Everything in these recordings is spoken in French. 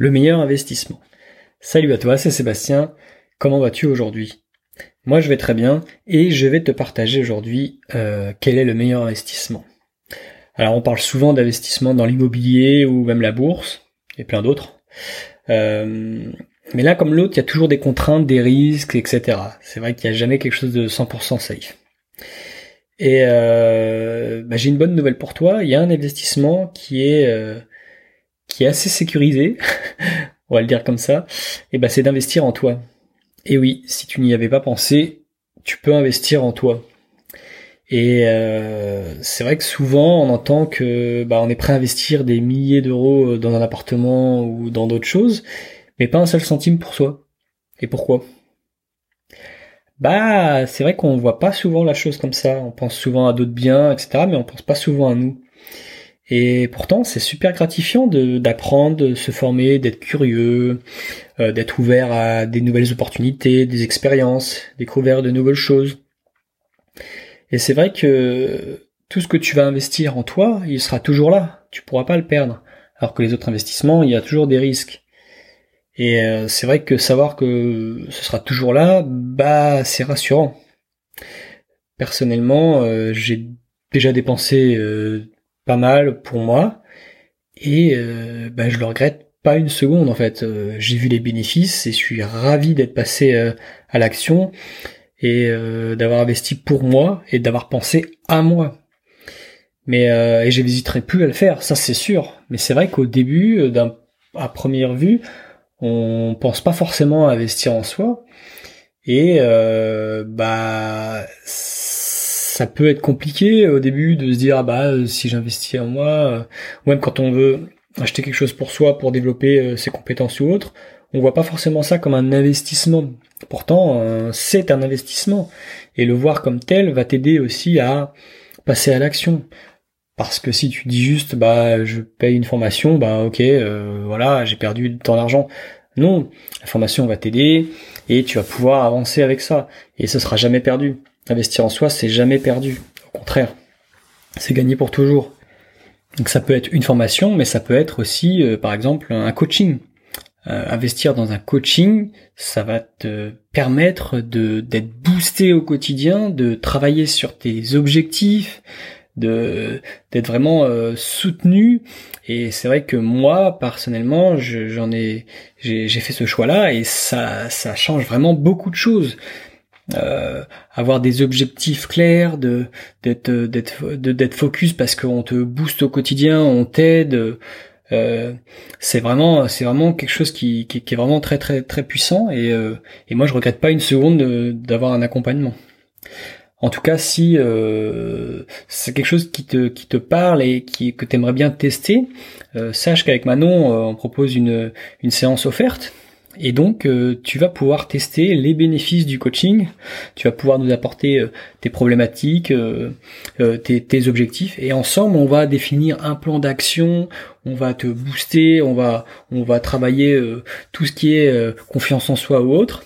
le meilleur investissement. Salut à toi, c'est Sébastien. Comment vas-tu aujourd'hui? Moi je vais très bien et je vais te partager aujourd'hui euh, quel est le meilleur investissement. Alors on parle souvent d'investissement dans l'immobilier ou même la bourse et plein d'autres. Euh, mais là comme l'autre, il y a toujours des contraintes, des risques, etc. C'est vrai qu'il n'y a jamais quelque chose de 100% safe. Et euh, bah, j'ai une bonne nouvelle pour toi. Il y a un investissement qui est euh, qui est assez sécurisé, on va le dire comme ça. Et bah c'est d'investir en toi. Et oui, si tu n'y avais pas pensé, tu peux investir en toi. Et euh, c'est vrai que souvent on entend que bah, on est prêt à investir des milliers d'euros dans un appartement ou dans d'autres choses, mais pas un seul centime pour soi. Et pourquoi? Bah, c'est vrai qu'on voit pas souvent la chose comme ça. On pense souvent à d'autres biens, etc., mais on pense pas souvent à nous. Et pourtant, c'est super gratifiant d'apprendre, de, se former, d'être curieux, euh, d'être ouvert à des nouvelles opportunités, des expériences, découvrir de nouvelles choses. Et c'est vrai que tout ce que tu vas investir en toi, il sera toujours là. Tu pourras pas le perdre. Alors que les autres investissements, il y a toujours des risques. Et euh, c'est vrai que savoir que ce sera toujours là, bah c'est rassurant. Personnellement, euh, j'ai déjà dépensé euh, pas mal pour moi et bah, je le regrette pas une seconde en fait. j'ai vu les bénéfices et je suis ravi d'être passé à l'action et d'avoir investi pour moi et d'avoir pensé à moi. Mais et j'hésiterai plus à le faire, ça c'est sûr. Mais c'est vrai qu'au début, d'un à première vue, on pense pas forcément à investir en soi et euh, bah ça peut être compliqué au début de se dire ah bah si j'investis en moi euh, ou même quand on veut acheter quelque chose pour soi pour développer euh, ses compétences ou autres on voit pas forcément ça comme un investissement pourtant c'est un investissement et le voir comme tel va t'aider aussi à passer à l'action parce que si tu dis juste bah je paye une formation, bah ok, euh, voilà, j'ai perdu tant d'argent. Non, la formation va t'aider et tu vas pouvoir avancer avec ça. Et ce sera jamais perdu. Investir en soi, c'est jamais perdu. Au contraire, c'est gagné pour toujours. Donc ça peut être une formation, mais ça peut être aussi, euh, par exemple, un coaching. Euh, investir dans un coaching, ça va te permettre de d'être boosté au quotidien, de travailler sur tes objectifs, de d'être vraiment euh, soutenu et c'est vrai que moi personnellement j'en ai j'ai fait ce choix là et ça ça change vraiment beaucoup de choses euh, avoir des objectifs clairs de d'être d'être d'être focus parce qu'on te booste au quotidien on t'aide euh, c'est vraiment c'est vraiment quelque chose qui, qui, qui, est vraiment très très très puissant et, euh, et moi je regrette pas une seconde d'avoir un accompagnement en tout cas, si euh, c'est quelque chose qui te, qui te parle et qui, que tu aimerais bien tester, euh, sache qu'avec Manon, euh, on propose une, une séance offerte. Et donc, tu vas pouvoir tester les bénéfices du coaching. Tu vas pouvoir nous apporter tes problématiques, tes, tes, objectifs. Et ensemble, on va définir un plan d'action. On va te booster. On va, on va travailler tout ce qui est confiance en soi ou autre.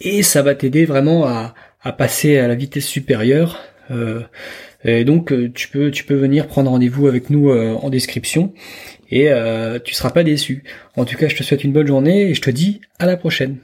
Et ça va t'aider vraiment à, à passer à la vitesse supérieure. Euh, et donc euh, tu peux tu peux venir prendre rendez-vous avec nous euh, en description et tu seras pas déçu. En tout cas, je te souhaite une bonne journée et je te dis à la prochaine.